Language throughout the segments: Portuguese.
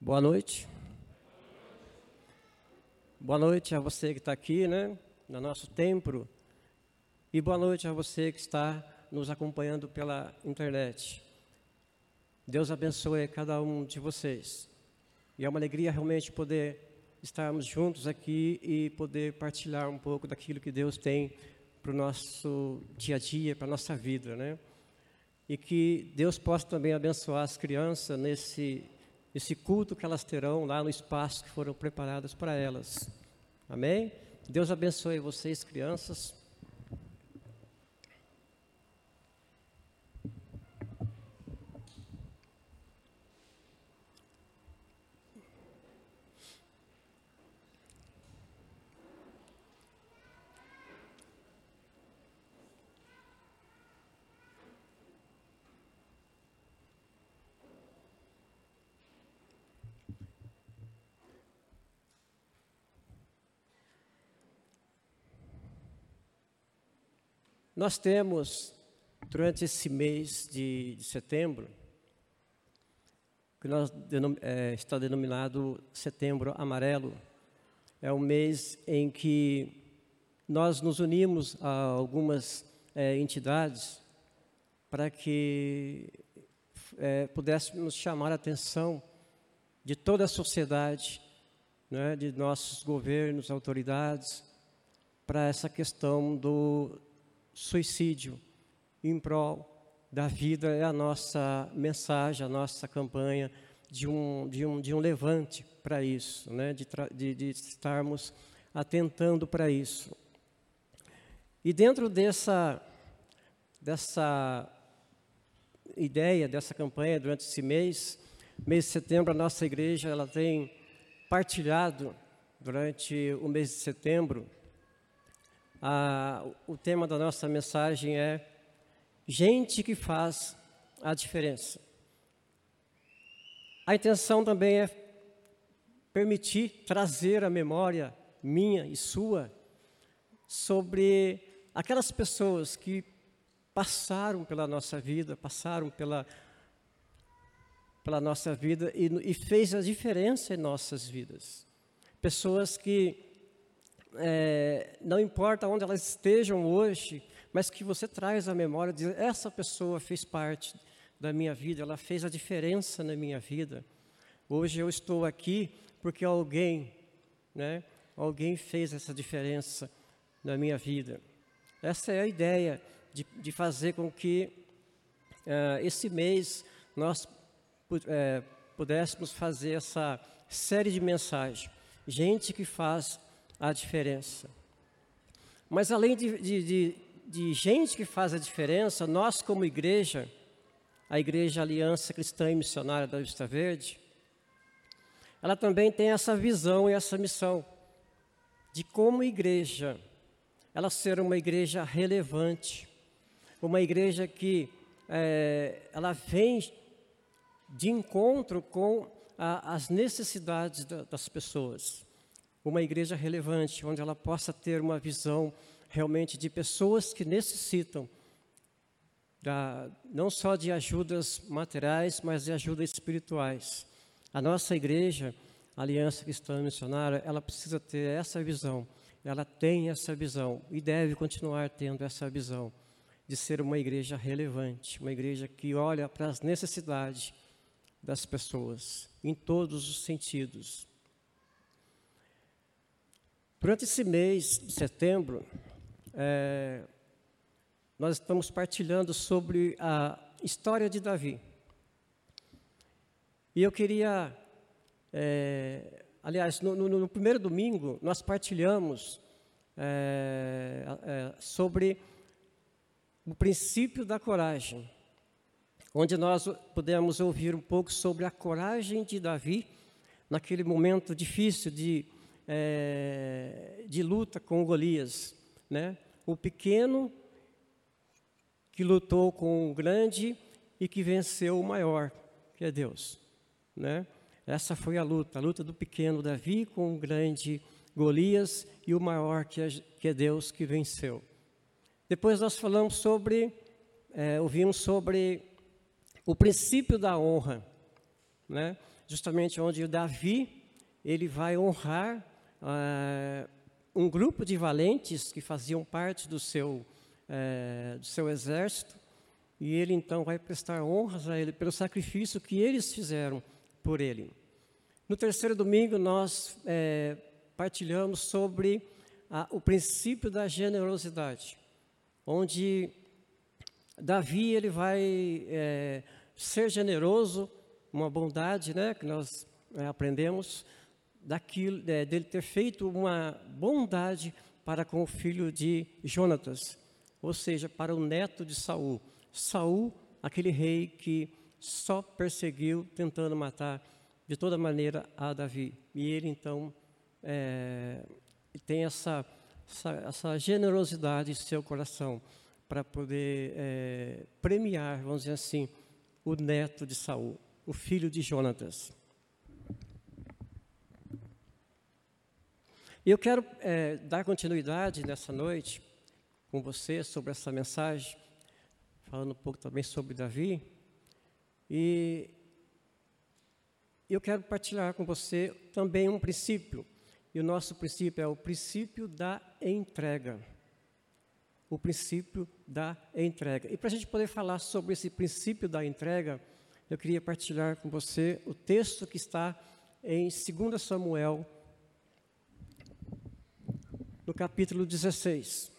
Boa noite. Boa noite a você que está aqui, né, no nosso templo. E boa noite a você que está nos acompanhando pela internet. Deus abençoe cada um de vocês. E é uma alegria realmente poder estarmos juntos aqui e poder partilhar um pouco daquilo que Deus tem para o nosso dia a dia, para a nossa vida, né? E que Deus possa também abençoar as crianças nesse, nesse culto que elas terão lá no espaço que foram preparados para elas. Amém? Deus abençoe vocês, crianças. Nós temos, durante esse mês de, de setembro, que nós é, está denominado Setembro Amarelo, é um mês em que nós nos unimos a algumas é, entidades para que é, pudéssemos chamar a atenção de toda a sociedade, né, de nossos governos, autoridades, para essa questão do, suicídio em prol da vida é a nossa mensagem, a nossa campanha de um, de um, de um levante para isso, né? de, de, de estarmos atentando para isso. E dentro dessa, dessa ideia, dessa campanha, durante esse mês, mês de setembro, a nossa igreja ela tem partilhado durante o mês de setembro ah, o tema da nossa mensagem é Gente que faz a diferença. A intenção também é permitir trazer a memória minha e sua sobre aquelas pessoas que passaram pela nossa vida, passaram pela, pela nossa vida e, e fez a diferença em nossas vidas. Pessoas que é, não importa onde elas estejam hoje, mas que você traz a memória de essa pessoa fez parte da minha vida, ela fez a diferença na minha vida. Hoje eu estou aqui porque alguém, né, alguém fez essa diferença na minha vida. Essa é a ideia de, de fazer com que uh, esse mês nós uh, pudéssemos fazer essa série de mensagens. Gente que faz a diferença. Mas além de, de, de, de gente que faz a diferença, nós como igreja, a Igreja Aliança Cristã e Missionária da Vista Verde, ela também tem essa visão e essa missão de como igreja, ela ser uma igreja relevante, uma igreja que é, ela vem de encontro com a, as necessidades da, das pessoas uma igreja relevante, onde ela possa ter uma visão realmente de pessoas que necessitam da, não só de ajudas materiais, mas de ajudas espirituais. A nossa igreja, a Aliança Cristã Missionária, ela precisa ter essa visão. Ela tem essa visão e deve continuar tendo essa visão de ser uma igreja relevante, uma igreja que olha para as necessidades das pessoas em todos os sentidos. Durante esse mês de setembro, é, nós estamos partilhando sobre a história de Davi. E eu queria, é, aliás, no, no, no, primeiro domingo, nós partilhamos é, é, sobre o princípio da coragem, onde nós pudemos ouvir um pouco sobre a coragem de Davi naquele momento difícil de é, de luta com Golias. Né? O pequeno que lutou com o grande e que venceu o maior, que é Deus. Né? Essa foi a luta, a luta do pequeno Davi com o grande Golias e o maior que é, que é Deus que venceu. Depois nós falamos sobre, é, ouvimos sobre o princípio da honra. né? justamente onde Davi ele vai honrar ah, um grupo de valentes que faziam parte do seu, eh, do seu exército, e ele então vai prestar honras a ele pelo sacrifício que eles fizeram por ele. No terceiro domingo, nós é, partilhamos sobre a, o princípio da generosidade, onde Davi ele vai é, ser generoso, uma bondade, né, que nós aprendemos daquilo, é, dele ter feito uma bondade para com o filho de Jonatas, ou seja, para o neto de Saul. Saul, aquele rei que só perseguiu, tentando matar de toda maneira a Davi. E ele então é, tem essa, essa, essa, generosidade em seu coração para poder é, premiar, vamos dizer assim, o neto de Saul, o filho de Jonatas. Eu quero é, dar continuidade nessa noite com você sobre essa mensagem, falando um pouco também sobre Davi. E eu quero partilhar com você também um princípio. E o nosso princípio é o princípio da entrega. O princípio da entrega. E para a gente poder falar sobre esse princípio da entrega, eu queria partilhar com você o texto que está em 2 Samuel capítulo 16.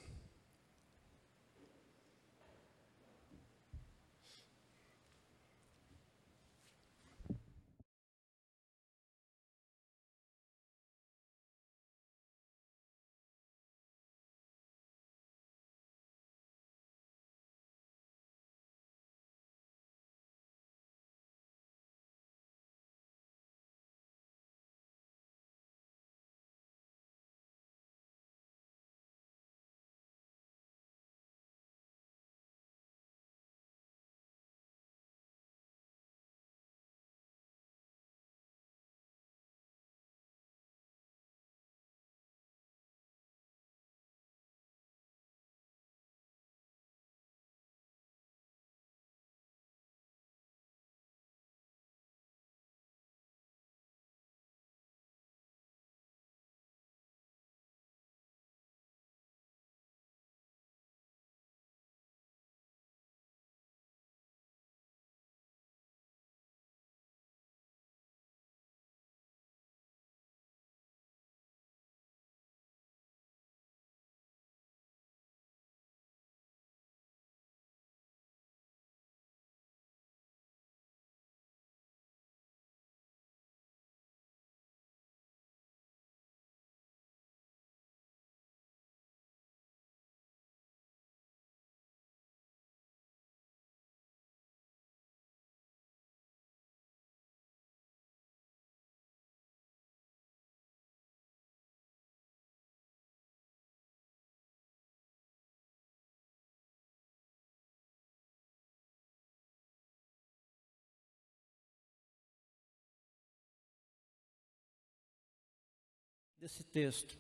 Desse texto.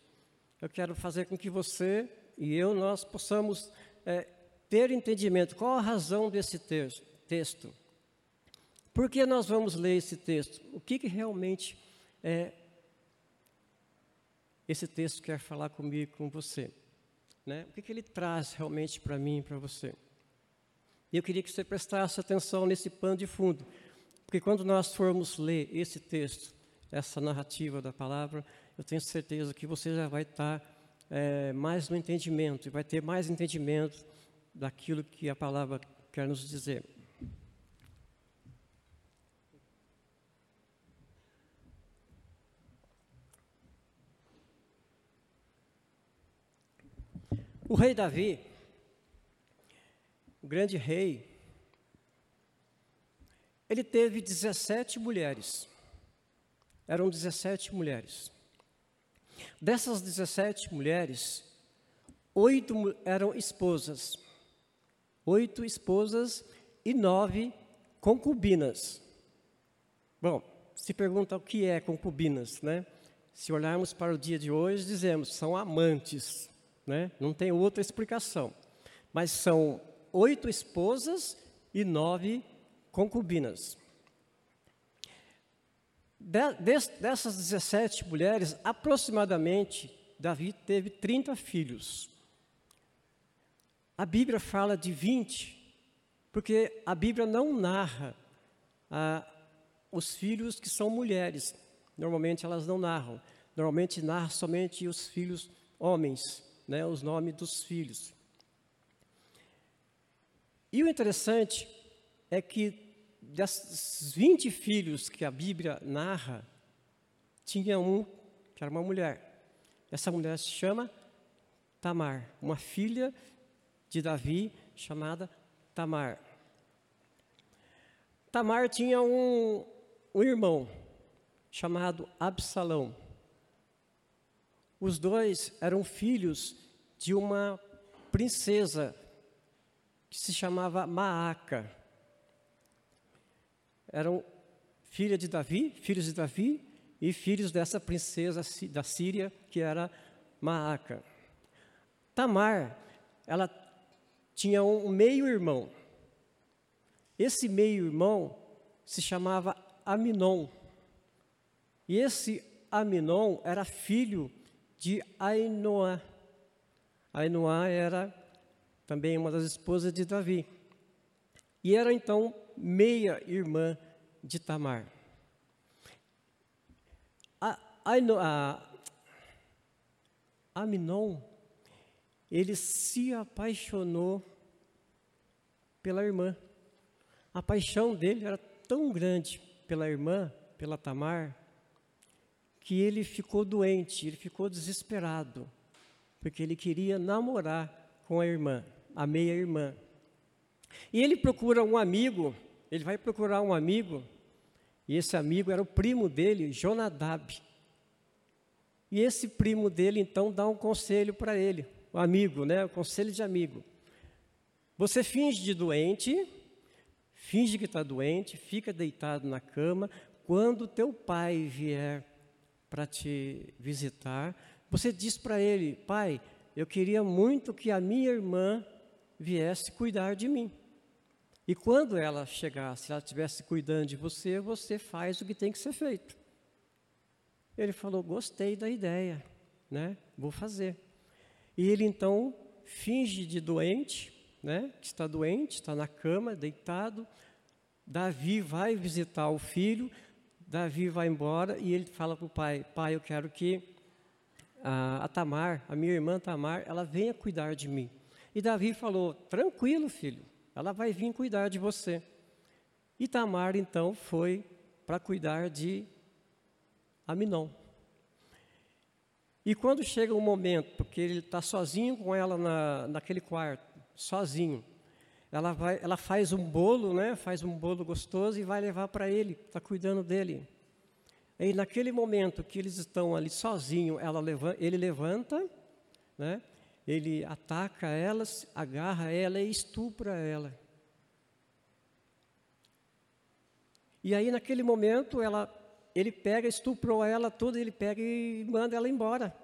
Eu quero fazer com que você e eu nós possamos é, ter entendimento. Qual a razão desse texto? texto? Por que nós vamos ler esse texto? O que, que realmente é, esse texto quer falar comigo, com você? Né? O que, que ele traz realmente para mim e para você? E eu queria que você prestasse atenção nesse pano de fundo, porque quando nós formos ler esse texto, essa narrativa da palavra, eu tenho certeza que você já vai estar é, mais no entendimento e vai ter mais entendimento daquilo que a palavra quer nos dizer. O rei Davi, o grande rei, ele teve 17 mulheres. Eram 17 mulheres. Dessas 17 mulheres, oito eram esposas, oito esposas e nove concubinas. Bom, se pergunta o que é concubinas, né? Se olharmos para o dia de hoje, dizemos são amantes, né? Não tem outra explicação. Mas são oito esposas e nove concubinas. De, dessas 17 mulheres, aproximadamente, Davi teve 30 filhos. A Bíblia fala de 20, porque a Bíblia não narra ah, os filhos que são mulheres. Normalmente elas não narram. Normalmente narra somente os filhos homens, né, os nomes dos filhos. E o interessante é que desses 20 filhos que a Bíblia narra, tinha um que era uma mulher. Essa mulher se chama Tamar, uma filha de Davi chamada Tamar. Tamar tinha um, um irmão chamado Absalão. Os dois eram filhos de uma princesa que se chamava Maaca. Eram filha de Davi, filhos de Davi e filhos dessa princesa da Síria que era Maaca. Tamar, ela tinha um meio-irmão. Esse meio-irmão se chamava Aminon. E esse Aminon era filho de Ainoá. Ainoá era também uma das esposas de Davi. E era então meia-irmã de Tamar. A, a, Aminon, ele se apaixonou pela irmã. A paixão dele era tão grande pela irmã, pela Tamar, que ele ficou doente, ele ficou desesperado, porque ele queria namorar com a irmã, a meia-irmã. E ele procura um amigo, ele vai procurar um amigo, e esse amigo era o primo dele, Jonadab. E esse primo dele então dá um conselho para ele, o um amigo, né, o conselho de amigo. Você finge de doente, finge que está doente, fica deitado na cama. Quando teu pai vier para te visitar, você diz para ele: Pai, eu queria muito que a minha irmã viesse cuidar de mim. E quando ela chegasse, ela estivesse cuidando de você, você faz o que tem que ser feito. Ele falou: Gostei da ideia, né? Vou fazer. E ele então finge de doente, né? Que está doente, está na cama, deitado. Davi vai visitar o filho. Davi vai embora e ele fala para o pai: Pai, eu quero que a, a Tamar, a minha irmã Tamar, ela venha cuidar de mim. E Davi falou: Tranquilo, filho, ela vai vir cuidar de você. E Tamar então foi para cuidar de Aminon. E quando chega o momento, porque ele está sozinho com ela na, naquele quarto, sozinho, ela, vai, ela faz um bolo, né? Faz um bolo gostoso e vai levar para ele, está cuidando dele. E naquele momento que eles estão ali sozinhos, ela levanta, ele levanta, né? Ele ataca elas, agarra ela e estupra ela. E aí naquele momento ela, ele pega, estuprou ela toda, ele pega e manda ela embora.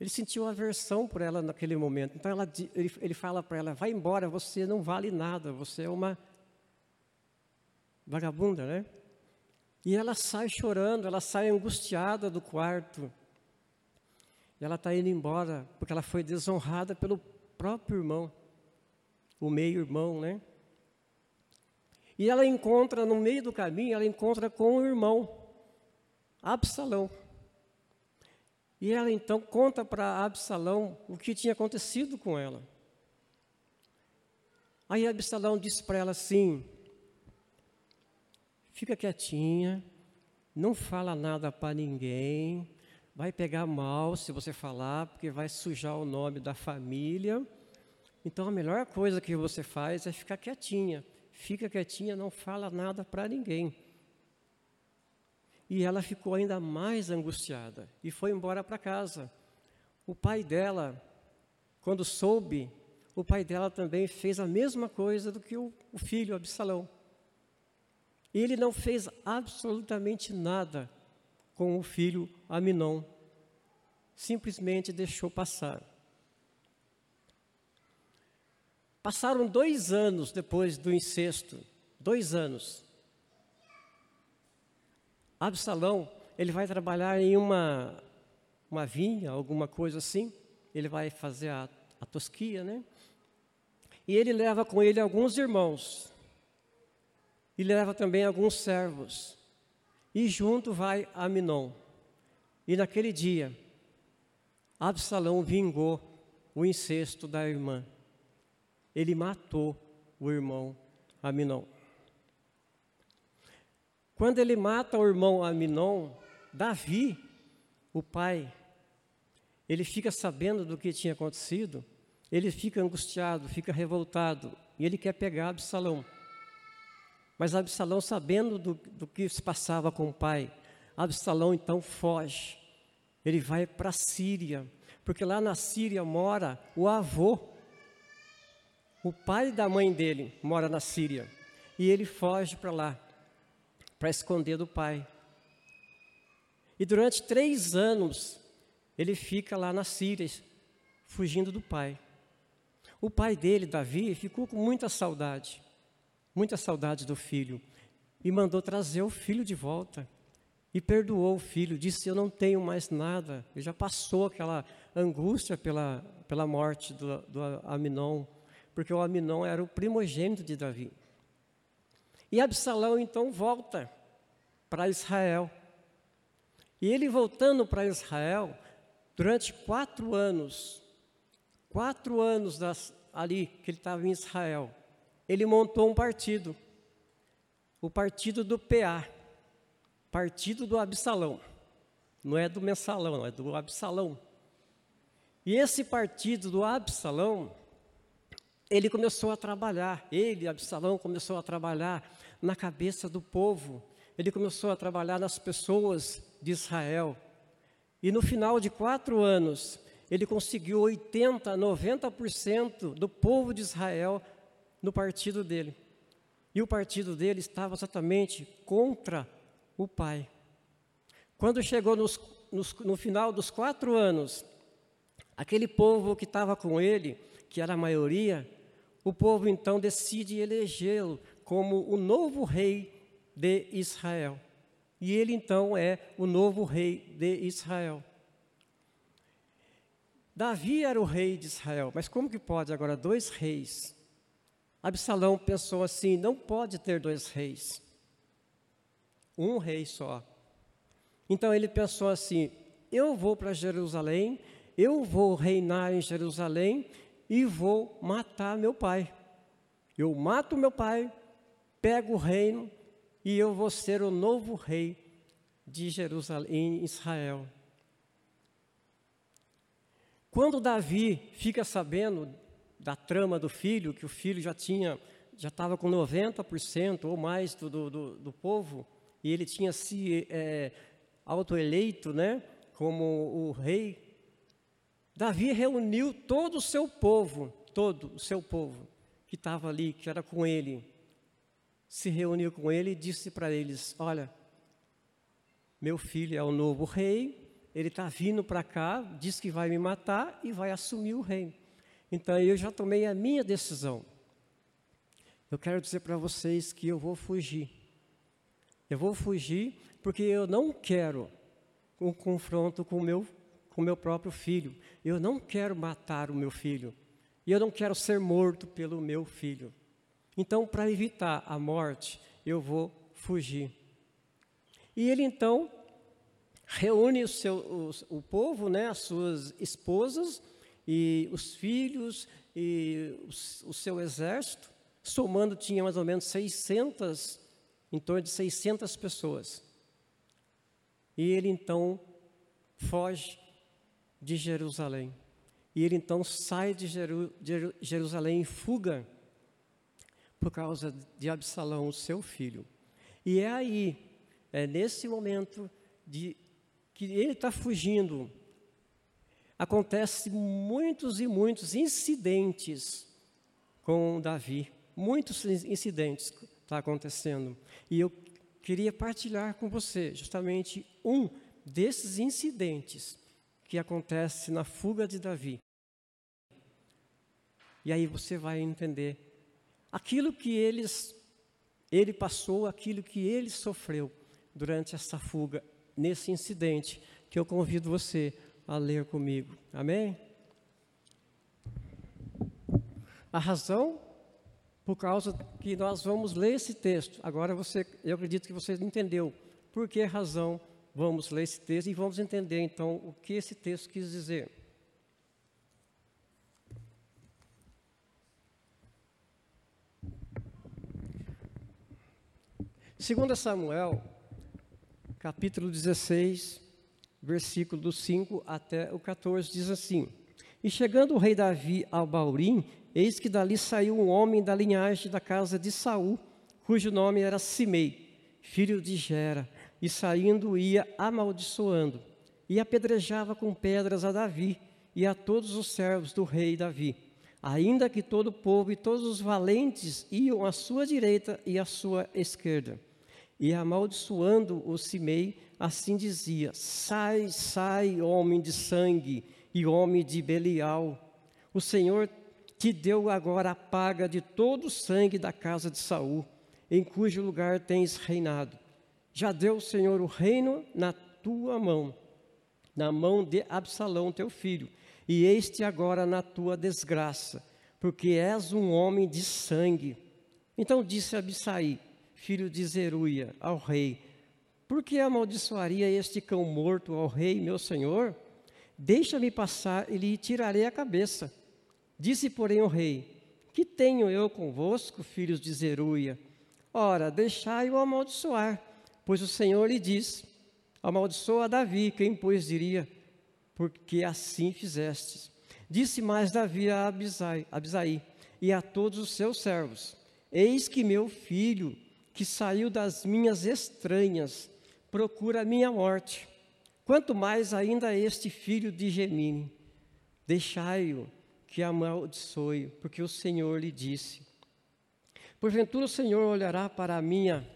Ele sentiu aversão por ela naquele momento. Então ela, ele, ele fala para ela: vai embora, você não vale nada, você é uma vagabunda, né? E ela sai chorando, ela sai angustiada do quarto. E ela está indo embora porque ela foi desonrada pelo próprio irmão, o meio-irmão, né? E ela encontra, no meio do caminho, ela encontra com o irmão, Absalão. E ela então conta para Absalão o que tinha acontecido com ela. Aí Absalão disse para ela assim: fica quietinha, não fala nada para ninguém, vai pegar mal se você falar, porque vai sujar o nome da família. Então a melhor coisa que você faz é ficar quietinha. Fica quietinha, não fala nada para ninguém. E ela ficou ainda mais angustiada e foi embora para casa. O pai dela, quando soube, o pai dela também fez a mesma coisa do que o, o filho Absalão. Ele não fez absolutamente nada com o filho Aminon. Simplesmente deixou passar. Passaram dois anos depois do incesto, dois anos. Absalão, ele vai trabalhar em uma, uma vinha, alguma coisa assim, ele vai fazer a, a tosquia, né? E ele leva com ele alguns irmãos, e leva também alguns servos, e junto vai Aminon. E naquele dia, Absalão vingou o incesto da irmã. Ele matou o irmão Aminon. Quando ele mata o irmão Aminon, Davi, o pai, ele fica sabendo do que tinha acontecido, ele fica angustiado, fica revoltado, e ele quer pegar Absalão. Mas Absalão, sabendo do, do que se passava com o pai, Absalão então foge. Ele vai para a Síria, porque lá na Síria mora o avô. O pai da mãe dele mora na Síria. E ele foge para lá, para esconder do pai. E durante três anos, ele fica lá na Síria, fugindo do pai. O pai dele, Davi, ficou com muita saudade, muita saudade do filho, e mandou trazer o filho de volta. E perdoou o filho, disse: Eu não tenho mais nada. Ele já passou aquela angústia pela, pela morte do, do Aminon, porque o Aminon era o primogênito de Davi. E Absalão então volta para Israel. E ele voltando para Israel, durante quatro anos, quatro anos das, ali que ele estava em Israel, ele montou um partido, o partido do PA, partido do Absalão. Não é do mensalão, não, é do Absalão. E esse partido do Absalão, ele começou a trabalhar, ele, Absalão, começou a trabalhar na cabeça do povo, ele começou a trabalhar nas pessoas de Israel. E no final de quatro anos, ele conseguiu 80%, 90% do povo de Israel no partido dele. E o partido dele estava exatamente contra o pai. Quando chegou nos, nos, no final dos quatro anos, aquele povo que estava com ele, que era a maioria, o povo então decide elegê-lo como o novo rei de Israel. E ele então é o novo rei de Israel. Davi era o rei de Israel, mas como que pode agora dois reis? Absalão pensou assim: não pode ter dois reis um rei só. Então ele pensou assim: eu vou para Jerusalém, eu vou reinar em Jerusalém e vou matar meu pai. Eu mato meu pai, pego o reino e eu vou ser o novo rei de Jerusalém, em Israel. Quando Davi fica sabendo da trama do filho, que o filho já tinha, já estava com 90% ou mais do, do, do povo, e ele tinha se é, autoeleito né, como o rei, Davi reuniu todo o seu povo, todo o seu povo que estava ali, que era com ele, se reuniu com ele e disse para eles: Olha, meu filho é o novo rei, ele está vindo para cá, diz que vai me matar e vai assumir o reino. Então eu já tomei a minha decisão. Eu quero dizer para vocês que eu vou fugir. Eu vou fugir porque eu não quero um confronto com o meu, com meu próprio filho. Eu não quero matar o meu filho. E eu não quero ser morto pelo meu filho. Então, para evitar a morte, eu vou fugir. E ele então reúne o, seu, o, o povo, né, as suas esposas e os filhos e o, seu exército, somando tinha mais ou menos 600 em torno de 600 pessoas. E ele então foge de Jerusalém. E ele então sai de Jerusalém em fuga por causa de Absalão, seu filho. E é aí, é nesse momento de que ele está fugindo, acontece muitos e muitos incidentes com Davi, muitos incidentes está acontecendo. E eu queria partilhar com você justamente um desses incidentes que acontece na fuga de Davi. E aí você vai entender aquilo que eles ele passou, aquilo que ele sofreu durante essa fuga, nesse incidente, que eu convido você a ler comigo. Amém? A razão por causa que nós vamos ler esse texto. Agora você, eu acredito que você entendeu por que razão vamos ler esse texto e vamos entender então o que esse texto quis dizer. Segundo Samuel, capítulo 16, versículo do 5 até o 14, diz assim: E chegando o rei Davi ao Baurim, eis que dali saiu um homem da linhagem da casa de Saul, cujo nome era Simei, filho de Gera, e saindo ia amaldiçoando, e apedrejava com pedras a Davi e a todos os servos do rei Davi, ainda que todo o povo e todos os valentes iam à sua direita e à sua esquerda. E amaldiçoando o Simei, assim dizia: Sai, sai, homem de sangue e homem de Belial. O Senhor te deu agora a paga de todo o sangue da casa de Saul, em cujo lugar tens reinado. Já deu o Senhor o reino na tua mão, na mão de Absalão, teu filho, e este agora na tua desgraça, porque és um homem de sangue. Então disse Abissai: filho de Zeruia, ao rei: Por que amaldiçoaria este cão morto ao rei, meu senhor? Deixa-me passar e lhe tirarei a cabeça. Disse, porém, o rei: Que tenho eu convosco, filhos de Zeruia? Ora, deixai-o amaldiçoar, pois o Senhor lhe diz: Amaldiçoa Davi, quem pois diria? Porque assim fizestes. Disse mais Davi a Abisai, Abisai e a todos os seus servos: Eis que meu filho, que saiu das minhas estranhas, procura a minha morte. Quanto mais ainda este filho de Gemini, deixai-o que amaldiçoe, porque o Senhor lhe disse. Porventura o Senhor olhará para a minha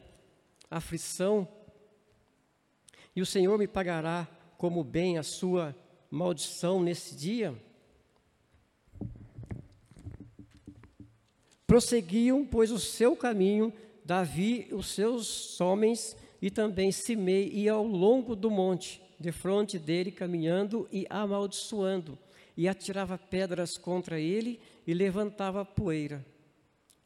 aflição, e o Senhor me pagará como bem a sua maldição nesse dia? Prosseguiam, pois, o seu caminho Davi, os seus homens e também Simei ia ao longo do monte, de frente dele, caminhando e amaldiçoando, e atirava pedras contra ele e levantava poeira.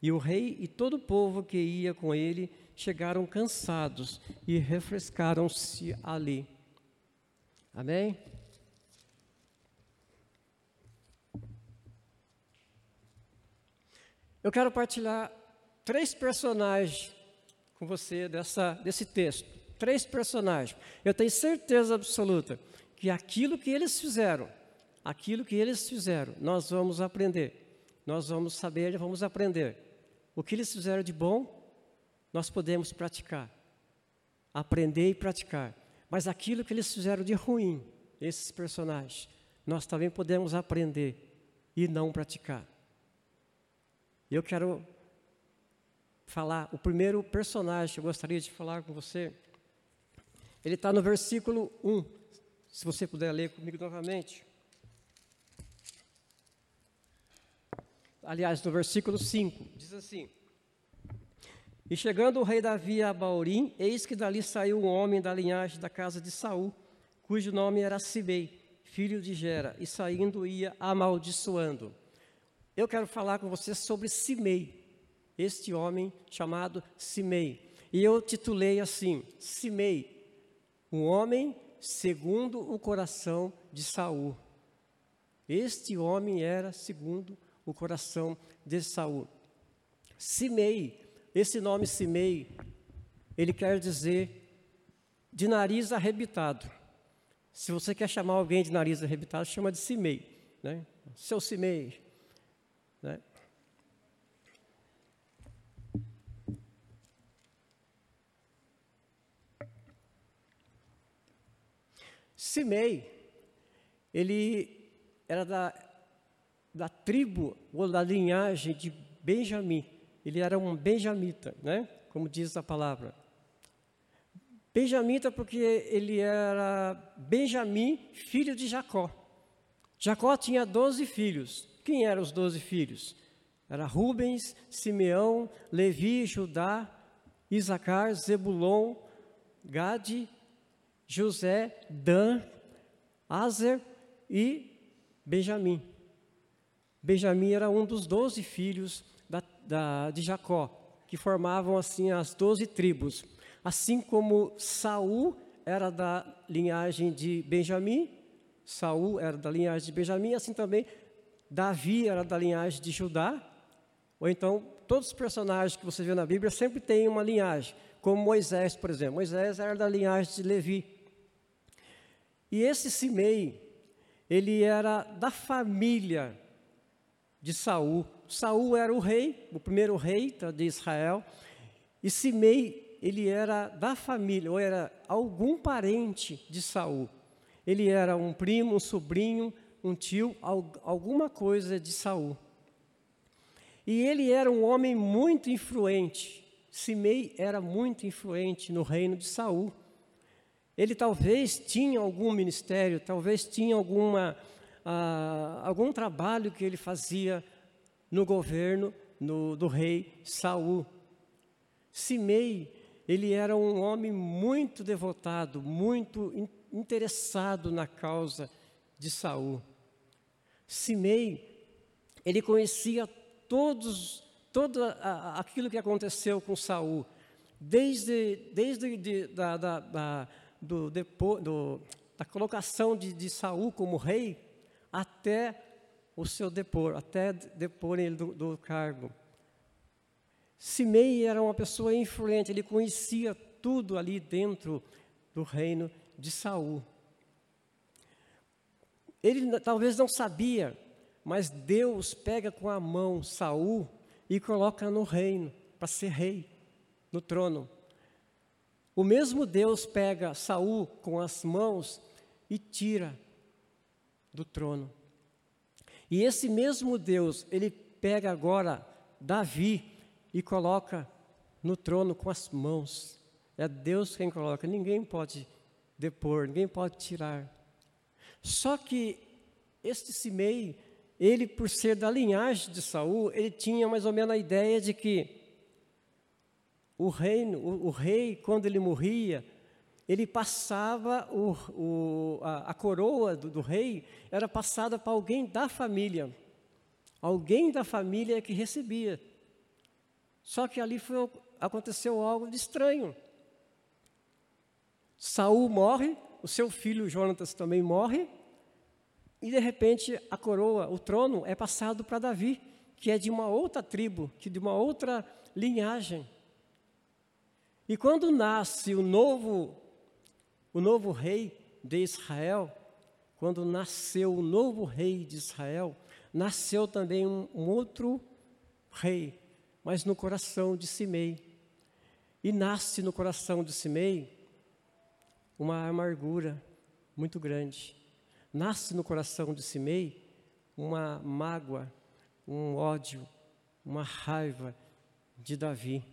E o rei e todo o povo que ia com ele chegaram cansados e refrescaram-se ali. Amém? Eu quero partilhar três personagens com você dessa, desse texto. Três personagens. Eu tenho certeza absoluta que aquilo que eles fizeram, aquilo que eles fizeram, nós vamos aprender. Nós vamos saber, vamos aprender. O que eles fizeram de bom, nós podemos praticar. Aprender e praticar. Mas aquilo que eles fizeram de ruim, esses personagens, nós também podemos aprender e não praticar. Eu quero falar, o primeiro personagem que eu gostaria de falar com você, ele está no versículo 1. Se você puder ler comigo novamente. Aliás, no versículo 5, diz assim: E chegando o rei Davi a Baurim, eis que dali saiu um homem da linhagem da casa de Saul, cujo nome era Sibei, filho de Gera, e saindo ia amaldiçoando. Eu quero falar com você sobre Simei este homem chamado Simei. E eu titulei assim: Simei, um homem segundo o coração de Saul. Este homem era segundo o coração de Saul. Simei, esse nome Simei, ele quer dizer de nariz arrebitado. Se você quer chamar alguém de nariz arrebitado, chama de Simei, né? Seu Simei, né? Simei, ele era da, da tribo ou da linhagem de Benjamim. Ele era um benjamita, né? Como diz a palavra. Benjamita porque ele era Benjamim, filho de Jacó. Jacó tinha doze filhos. Quem eram os doze filhos? Era Rubens, Simeão, Levi, Judá, Isacar, Zebulon, Gade, José, Dan, Azer e Benjamim. Benjamim era um dos doze filhos da, da, de Jacó, que formavam assim as doze tribos. Assim como Saul era da linhagem de Benjamim, Saul era da linhagem de Benjamim, assim também Davi era da linhagem de Judá, ou então todos os personagens que você vê na Bíblia sempre têm uma linhagem, como Moisés, por exemplo. Moisés era da linhagem de Levi. E esse Simei, ele era da família de Saul. Saul era o rei, o primeiro rei tá, de Israel, e Simei, ele era da família, ou era algum parente de Saul. Ele era um primo, um sobrinho, um tio, alguma coisa de Saul. E ele era um homem muito influente. Simei era muito influente no reino de Saul. Ele talvez tinha algum ministério, talvez tinha alguma, ah, algum trabalho que ele fazia no governo no, do rei Saul. Simei, ele era um homem muito devotado, muito interessado na causa de Saul. Simei, ele conhecia todos, todo aquilo que aconteceu com Saul, desde, desde de, da, da, da, do, depo, do, da colocação de, de Saul como rei até o seu depor, até depor ele do, do cargo. Simei era uma pessoa influente, ele conhecia tudo ali dentro do reino de Saul. Ele talvez não sabia, mas Deus pega com a mão Saul e coloca no reino para ser rei, no trono. O mesmo Deus pega Saul com as mãos e tira do trono. E esse mesmo Deus, ele pega agora Davi e coloca no trono com as mãos. É Deus quem coloca, ninguém pode depor, ninguém pode tirar. Só que este Simei, ele por ser da linhagem de Saul, ele tinha mais ou menos a ideia de que o reino, o, o rei, quando ele morria, ele passava o, o, a, a, coroa do, do rei era passada para alguém da família, alguém da família que recebia. Só que ali foi, aconteceu algo de estranho. Saul morre, o seu filho Jonatas também morre, e de repente a coroa, o trono é passado para Davi, que é de uma outra tribo, que de uma outra linhagem. E quando nasce o novo o novo rei de Israel, quando nasceu o novo rei de Israel, nasceu também um, um outro rei, mas no coração de Simei. E nasce no coração de Simei uma amargura muito grande. Nasce no coração de Simei uma mágoa, um ódio, uma raiva de Davi.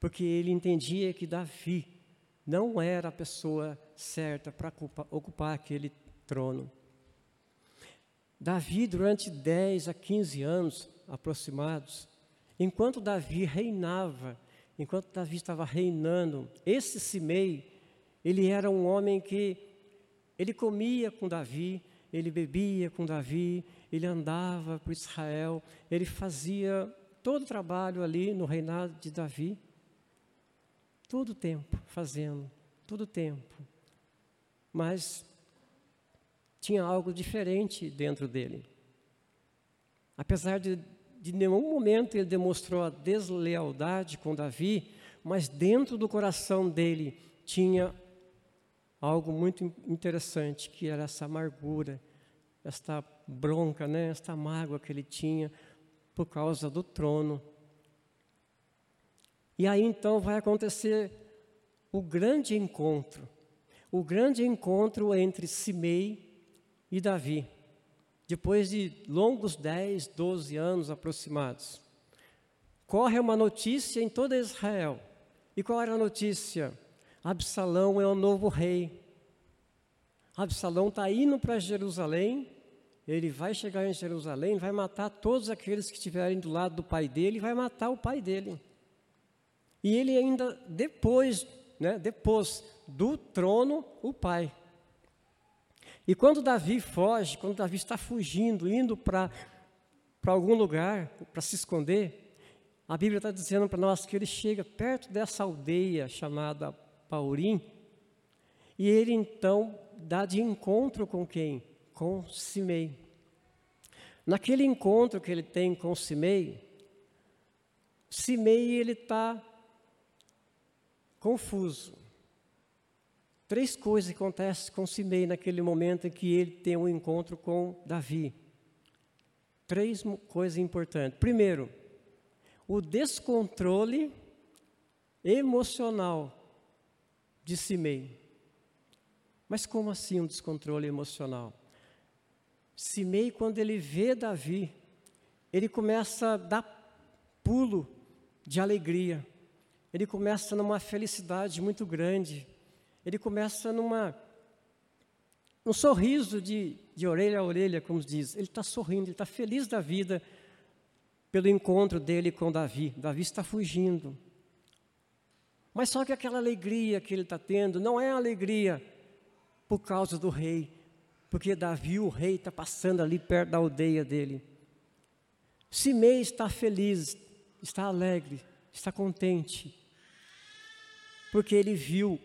Porque ele entendia que Davi não era a pessoa certa para ocupar aquele trono. Davi, durante 10 a 15 anos aproximados, enquanto Davi reinava enquanto Davi estava reinando, esse Simei, ele era um homem que ele comia com Davi, ele bebia com Davi, ele andava por Israel, ele fazia todo o trabalho ali no reinado de Davi. Todo o tempo fazendo, todo o tempo. Mas tinha algo diferente dentro dele. Apesar de de nenhum momento ele demonstrou a deslealdade com Davi, mas dentro do coração dele tinha algo muito interessante, que era essa amargura, esta bronca, né, esta mágoa que ele tinha por causa do trono. E aí então vai acontecer o grande encontro, o grande encontro entre Simei e Davi depois de longos 10, 12 anos aproximados, corre uma notícia em toda Israel. E qual era a notícia? Absalão é o novo rei. Absalão está indo para Jerusalém, ele vai chegar em Jerusalém, vai matar todos aqueles que estiverem do lado do pai dele, vai matar o pai dele. E ele ainda, depois né, depôs do trono o pai. E quando Davi foge, quando Davi está fugindo, indo para algum lugar, para se esconder, a Bíblia está dizendo para nós que ele chega perto dessa aldeia chamada Paurim, e ele então dá de encontro com quem? Com Simei. Naquele encontro que ele tem com Simei, Simei ele está confuso. Três coisas acontecem com Simei naquele momento em que ele tem um encontro com Davi. Três coisas importantes. Primeiro, o descontrole emocional de Simei. Mas como assim um descontrole emocional? Simei, quando ele vê Davi, ele começa a dar pulo de alegria. Ele começa numa felicidade muito grande. Ele começa numa um sorriso de, de orelha a orelha, como diz. Ele está sorrindo, ele está feliz da vida pelo encontro dele com Davi. Davi está fugindo. Mas só que aquela alegria que ele está tendo não é alegria por causa do rei, porque Davi, o rei, está passando ali perto da aldeia dele. Simei está feliz, está alegre, está contente, porque ele viu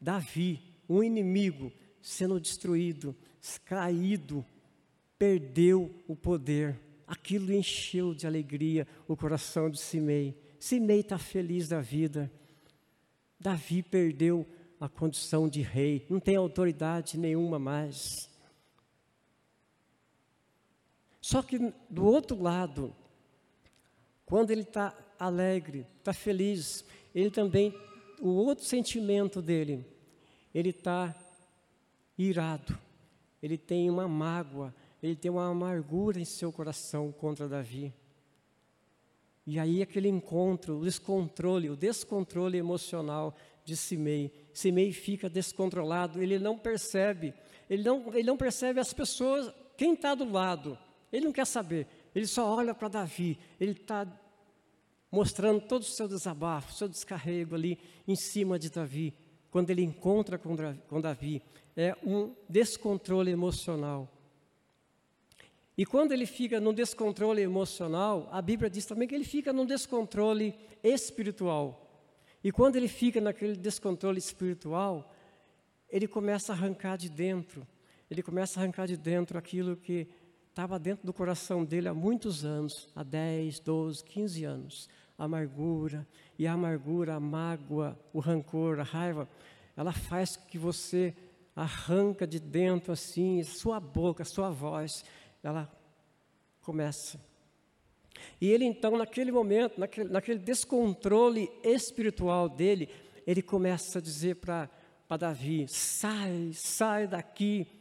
Davi, um inimigo, sendo destruído, caído, perdeu o poder. Aquilo encheu de alegria o coração de Simei. Simei está feliz da vida. Davi perdeu a condição de rei, não tem autoridade nenhuma mais. Só que do outro lado, quando ele está alegre, está feliz, ele também, o outro sentimento dele, ele está irado, ele tem uma mágoa, ele tem uma amargura em seu coração contra Davi. E aí aquele encontro, o descontrole, o descontrole emocional de Simei. Simei fica descontrolado, ele não percebe, ele não, ele não percebe as pessoas, quem está do lado, ele não quer saber, ele só olha para Davi, ele está mostrando todo o seu desabafo, seu descarrego ali em cima de Davi, quando ele encontra com, Davi, é um descontrole emocional. E quando ele fica no descontrole emocional, a Bíblia diz também que ele fica no descontrole espiritual. E quando ele fica naquele descontrole espiritual, ele começa a arrancar de dentro, ele começa a arrancar de dentro aquilo que estava dentro do coração dele há muitos anos, há 10, 12, 15 anos. A amargura, e a amargura, a mágoa, o rancor, a raiva, ela faz que você arranca de dentro assim, sua boca, sua voz, ela começa e ele então, naquele momento, naquele, naquele descontrole espiritual dele, ele começa a dizer para Davi: sai, sai daqui,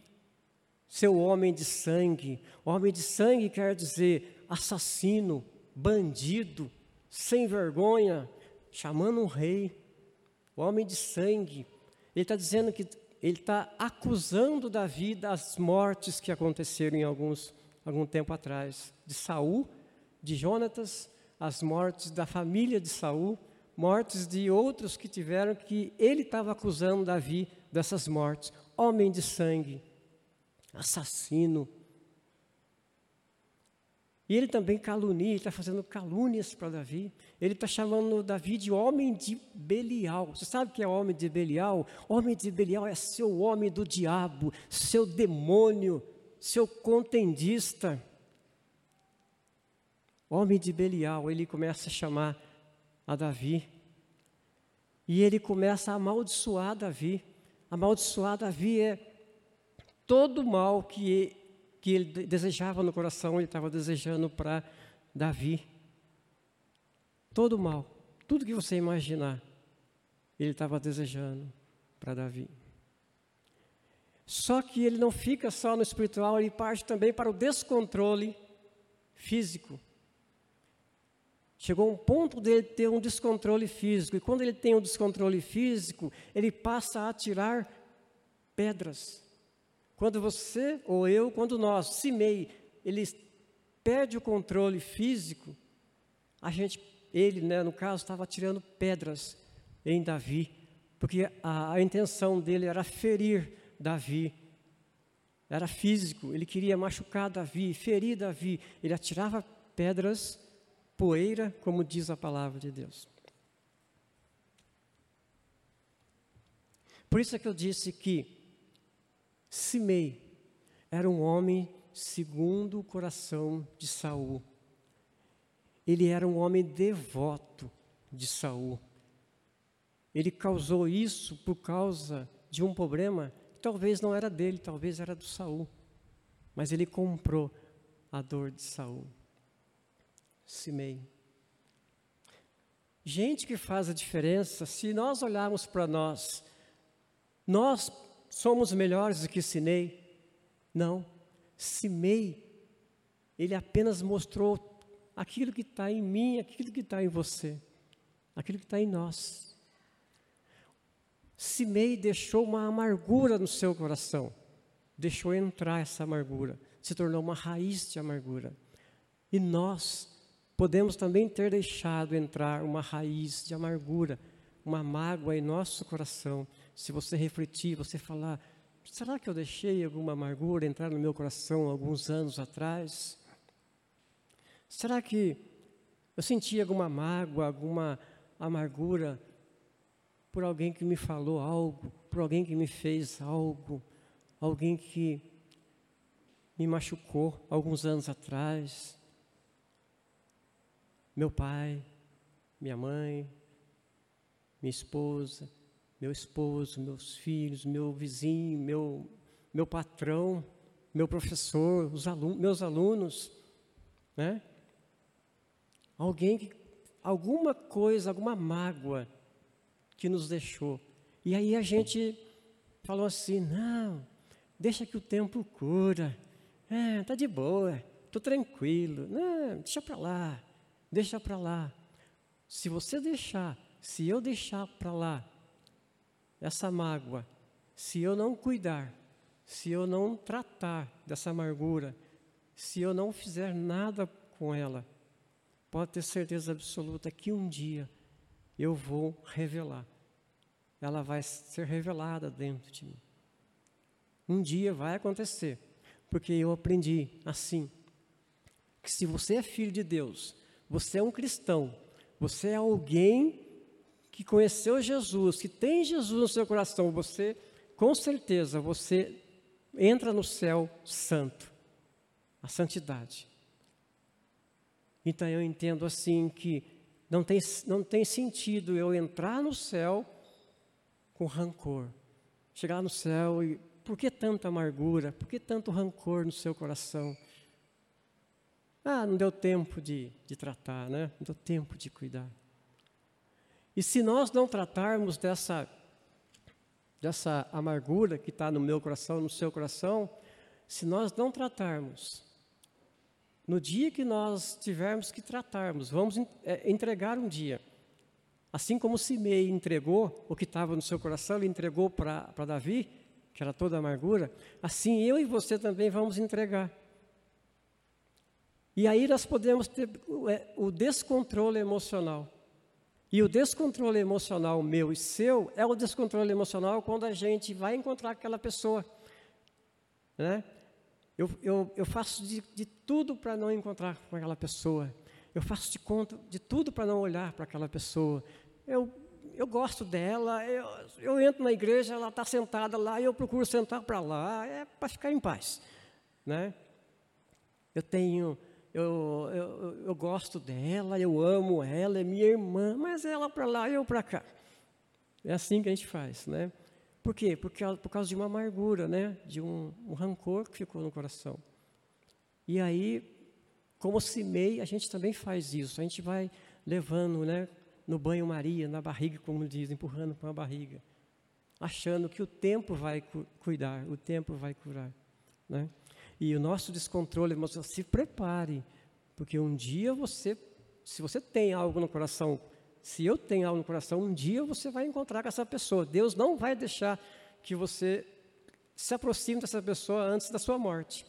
seu homem de sangue. Homem de sangue quer dizer assassino, bandido, sem vergonha, chamando um rei, homem de sangue. Ele está dizendo que ele está acusando Davi das mortes que aconteceram em alguns, algum tempo atrás, de Saul de Jonatas, as mortes da família de Saul, mortes de outros que tiveram que ele estava acusando Davi dessas mortes. Homem de sangue, assassino. E ele também calunia, ele está fazendo calúnias para Davi. Ele está chamando Davi de homem de Belial. Você sabe o que é homem de Belial? Homem de Belial é seu homem do diabo, seu demônio, seu contendista homem de Belial, ele começa a chamar a Davi. E ele começa a amaldiçoar Davi. Amaldiçoar Davi é todo o mal que, que ele desejava no coração, ele estava desejando para Davi. Todo o mal, tudo que você imaginar, ele estava desejando para Davi. Só que ele não fica só no espiritual, ele parte também para o descontrole físico. Chegou um ponto dele ter um descontrole físico, e quando ele tem um descontrole físico, ele passa a atirar pedras. Quando você ou eu, quando nós, Simei, ele perde o controle físico, a gente, ele, né, no caso, estava atirando pedras em Davi porque a, a intenção dele era ferir Davi. Era físico, ele queria machucar Davi, ferir Davi. Ele atirava pedras, poeira, como diz a palavra de Deus. Por isso é que eu disse que Simei era um homem segundo o coração de Saul. Ele era um homem devoto de Saul. Ele causou isso por causa de um problema que talvez não era dele, talvez era do Saul. Mas ele comprou a dor de Saul. Simei. Gente que faz a diferença, se nós olharmos para nós nós somos melhores do que Sinei? Não. Simei, ele apenas mostrou aquilo que está em mim, aquilo que está em você, aquilo que está em nós. Simei deixou uma amargura no seu coração, deixou entrar essa amargura, se tornou uma raiz de amargura. E nós podemos também ter deixado entrar uma raiz de amargura, uma mágoa em nosso coração, se você refletir, você falar: será que eu deixei alguma amargura entrar no meu coração alguns anos atrás? Será que eu senti alguma mágoa, alguma amargura por alguém que me falou algo, por alguém que me fez algo, alguém que me machucou alguns anos atrás? Meu pai, minha mãe, minha esposa, meu esposo, meus filhos, meu vizinho, meu, meu patrão, meu professor, os alunos, meus alunos, né? Alguém que, alguma coisa, alguma mágoa que nos deixou. E aí a gente falou assim, não, deixa que o tempo cura, é, tá de boa, tô tranquilo, não, deixa para lá, deixa para lá. Se você deixar, se eu deixar para lá, essa mágoa, se eu não cuidar, se eu não tratar dessa amargura, se eu não fizer nada com ela, pode ter certeza absoluta que um dia eu vou revelar. Ela vai ser revelada dentro de mim. Um dia vai acontecer, porque eu aprendi assim, que se você é filho de Deus, você é um cristão, você é alguém que conheceu Jesus, que tem Jesus no seu coração, você, com certeza, você entra no céu santo, a santidade. Então eu entendo assim que não tem, não tem sentido eu entrar no céu com rancor. Chegar no céu e por que tanta amargura? Por que tanto rancor no seu coração? Ah, não deu tempo de, de tratar, né? Não deu tempo de cuidar. E se nós não tratarmos dessa, dessa amargura que está no meu coração, no seu coração, se nós não tratarmos, no dia que nós tivermos que tratarmos, vamos é, entregar um dia. Assim como Simei entregou o que estava no seu coração, ele entregou para Davi, que era toda amargura, assim eu e você também vamos entregar. E aí nós podemos ter é, o descontrole emocional. E o descontrole emocional meu e seu é o descontrole emocional quando a gente vai encontrar aquela pessoa. Né? Eu, eu, eu faço de, de tudo para não encontrar com aquela pessoa. Eu faço de conta de tudo para não olhar para aquela pessoa. Eu, eu gosto dela, eu, eu entro na igreja, ela está sentada lá, e eu procuro sentar para lá, é para ficar em paz. Né? Eu tenho eu, eu, eu gosto dela, eu amo ela, é minha irmã, mas ela para lá e eu para cá. É assim que a gente faz, né? Por quê? Porque, por causa de uma amargura, né? De um, um rancor que ficou no coração. E aí, como Simei, a gente também faz isso. A gente vai levando, né? No banho-maria, na barriga, como diz, empurrando com a barriga. Achando que o tempo vai cu cuidar, o tempo vai curar, né? E o nosso descontrole emocional, se prepare, porque um dia você, se você tem algo no coração, se eu tenho algo no coração, um dia você vai encontrar com essa pessoa. Deus não vai deixar que você se aproxime dessa pessoa antes da sua morte.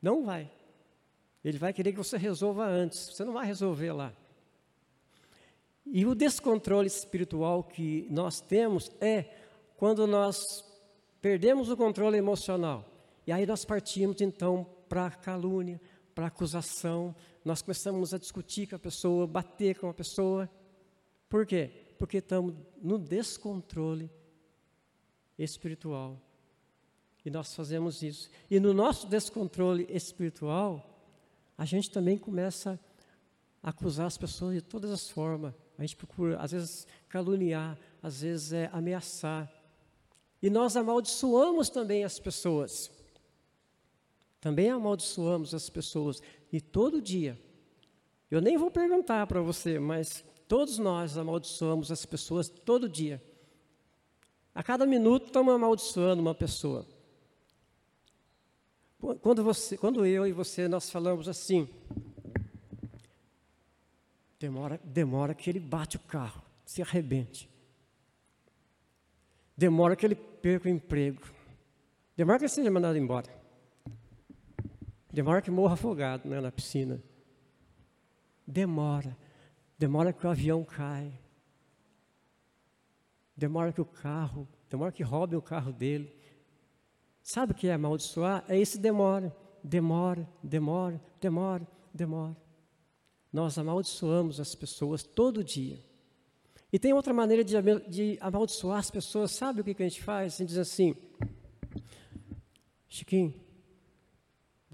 Não vai. Ele vai querer que você resolva antes. Você não vai resolver lá. E o descontrole espiritual que nós temos é quando nós perdemos o controle emocional. E aí nós partimos então para calúnia, para acusação, nós começamos a discutir com a pessoa, bater com a pessoa. Por quê? Porque estamos no descontrole espiritual. E nós fazemos isso. E no nosso descontrole espiritual, a gente também começa a acusar as pessoas de todas as formas. A gente procura, às vezes, caluniar, às vezes, é, ameaçar. E nós amaldiçoamos também as pessoas. Também amaldiçoamos as pessoas. E todo dia, eu nem vou perguntar para você, mas todos nós amaldiçoamos as pessoas todo dia. A cada minuto estamos amaldiçoando uma pessoa. Quando, você, quando eu e você nós falamos assim, demora, demora que ele bate o carro, se arrebente. Demora que ele perca o emprego. Demora que ele seja mandado embora. Demora que morra afogado né, na piscina. Demora. Demora que o avião cai. Demora que o carro, demora que roubem o carro dele. Sabe o que é amaldiçoar? É esse demora, demora, demora, demora, demora. Nós amaldiçoamos as pessoas todo dia. E tem outra maneira de, amaldiçoar as pessoas. Sabe o que, que a gente faz? A gente diz assim: Chiquinho,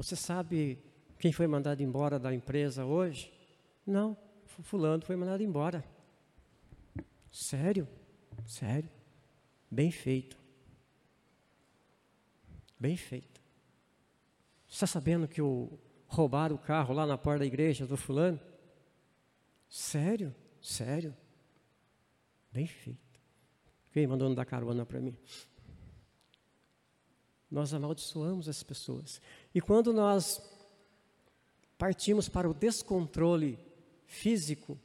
você sabe quem foi mandado embora da empresa hoje? Não, fulano foi mandado embora. Sério? Sério? Bem feito. Bem feito. Está sabendo que o, roubaram o carro lá na porta da igreja do fulano? Sério? Sério? Bem feito. Quem mandou não dar carona para mim? Nós amaldiçoamos as pessoas. E quando nós partimos para o descontrole físico,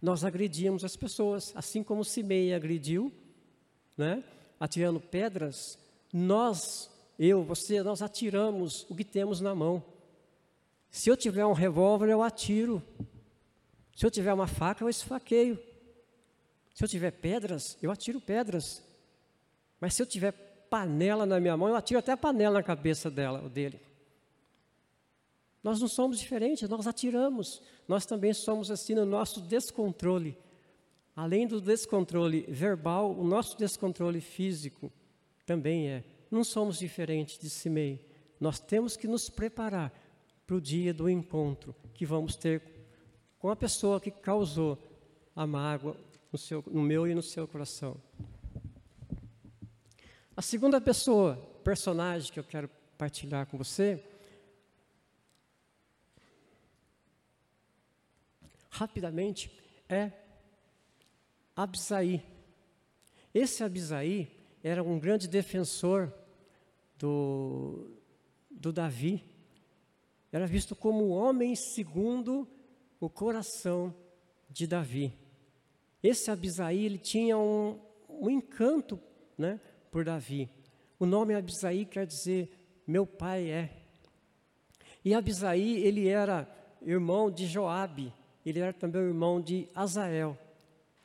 nós agredíamos as pessoas, assim como Simei agrediu, né? atirando pedras, nós, eu, você, nós atiramos o que temos na mão. Se eu tiver um revólver, eu atiro. Se eu tiver uma faca, eu esfaqueio. Se eu tiver pedras, eu atiro pedras. Mas se eu tiver panela na minha mão, eu atiro até a panela na cabeça dela, dele. Nós não somos diferentes, nós atiramos. Nós também somos assim no nosso descontrole. Além do descontrole verbal, o nosso descontrole físico também é. Não somos diferentes de Simei. Nós temos que nos preparar para o dia do encontro que vamos ter com a pessoa que causou a mágoa no, seu, no meu e no seu coração. A segunda pessoa, personagem que eu quero partilhar com você, rapidamente, é Abisai. Esse Abisai era um grande defensor do, do Davi. Era visto como um homem segundo o coração de Davi. Esse Abisai, ele tinha um, um encanto né, por Davi. O nome Abisai quer dizer meu pai é. E Abisai, ele era irmão de Joabe, ele era também irmão de Azael.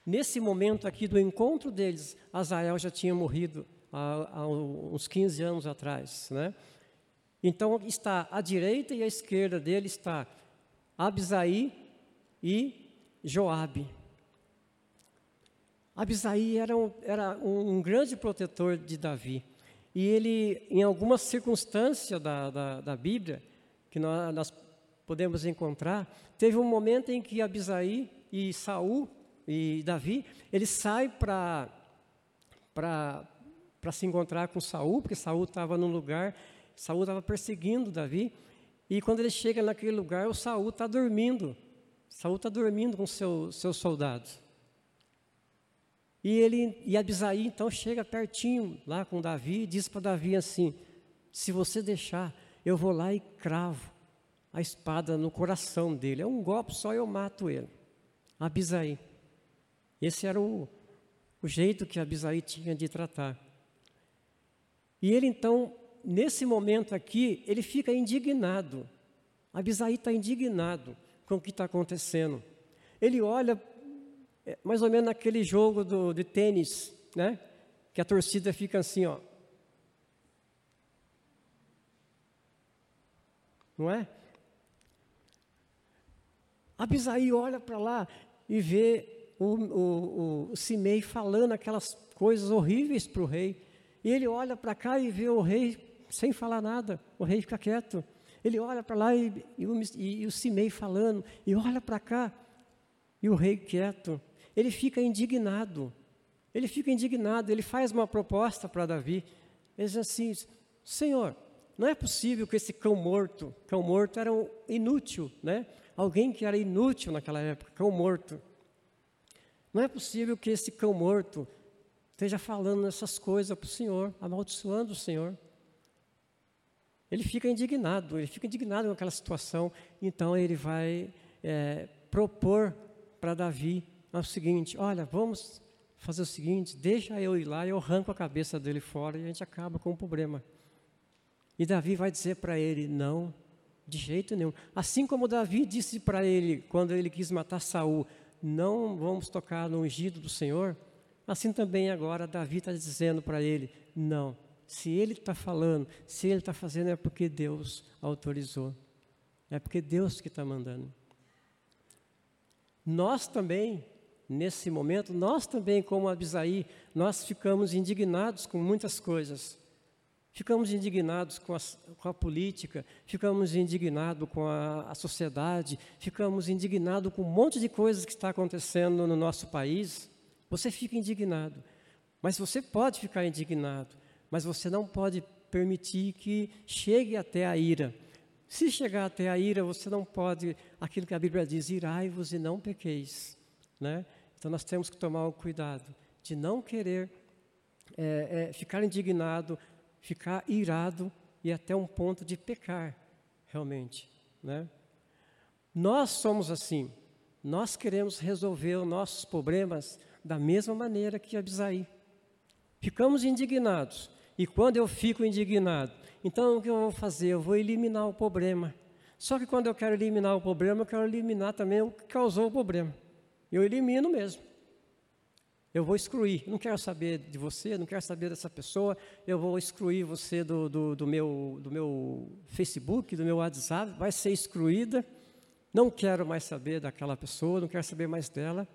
Nesse momento aqui do encontro deles, Azael já tinha morrido há, há uns 15 anos atrás, né? Então está à direita e à esquerda dele está Abisai e Joabe. Abisai era um, era um grande protetor de Davi. E ele, em algumas circunstâncias da, da, da Bíblia, que nós, nós podemos encontrar, teve um momento em que Abisai e Saul e Davi, saem para para se encontrar com Saul, porque Saul estava num lugar, Saul estava perseguindo Davi, e quando ele chega naquele lugar, o Saul está dormindo. Saul está dormindo com seu, seus soldados. E ele e Abisai então chega pertinho lá com Davi e diz para Davi assim: se você deixar, eu vou lá e cravo a espada no coração dele. É um golpe só eu mato ele. Abisai. Esse era o, o jeito que Abisai tinha de tratar. E ele então, nesse momento aqui, ele fica indignado. Abisai está indignado com o que está acontecendo. Ele olha é mais ou menos naquele jogo do, de tênis, né? Que a torcida fica assim, ó. Não é? Abisaí olha para lá e vê o, o, o Simei falando aquelas coisas horríveis para o rei. E ele olha para cá e vê o rei sem falar nada. O rei fica quieto. Ele olha para lá e, e, e, e o Simei falando, e olha para cá, e o rei quieto. Ele fica indignado. Ele fica indignado, ele faz uma proposta para Davi. Ele diz assim: Senhor, não é possível que esse cão morto, cão morto era um inútil, né? Alguém que era inútil naquela época, cão morto. Não é possível que esse cão morto esteja falando essas coisas para o Senhor, amaldiçoando o Senhor. Ele fica indignado, ele fica indignado com aquela situação, então ele vai é, propor para Davi o seguinte: olha, vamos fazer o seguinte, deixa eu ir lá, eu arranco a cabeça dele fora e a gente acaba com o problema. E Davi vai dizer para ele: não, de jeito nenhum. Assim como Davi disse para ele quando ele quis matar Saul, não vamos tocar no ungido do Senhor. Assim também agora Davi está dizendo para ele: não, se ele está falando, se ele está fazendo, é porque Deus autorizou. É porque Deus que está mandando. Nós também, nesse momento, nós também, como Abisaí, nós ficamos indignados com muitas coisas. Ficamos indignados com a, com a política, ficamos indignados com a, a sociedade, ficamos indignados com um monte de coisas que está acontecendo no nosso país. Você fica indignado, mas você pode ficar indignado mas você não pode permitir que chegue até a ira. Se chegar até a ira, você não pode, aquilo que a Bíblia diz, irai-vos e não pequeis. Né? Então nós temos que tomar o cuidado de não querer é, é, ficar indignado, ficar irado e até um ponto de pecar, realmente. Né? Nós somos assim, nós queremos resolver os nossos problemas da mesma maneira que Abisaí. Ficamos indignados, e quando eu fico indignado, então o que eu vou fazer? Eu vou eliminar o problema. Só que quando eu quero eliminar o problema, eu quero eliminar também o que causou o problema. Eu elimino mesmo. Eu vou excluir. Não quero saber de você, não quero saber dessa pessoa. Eu vou excluir você do, do, do, meu, do meu Facebook, do meu WhatsApp. Vai ser excluída. Não quero mais saber daquela pessoa, não quero saber mais dela.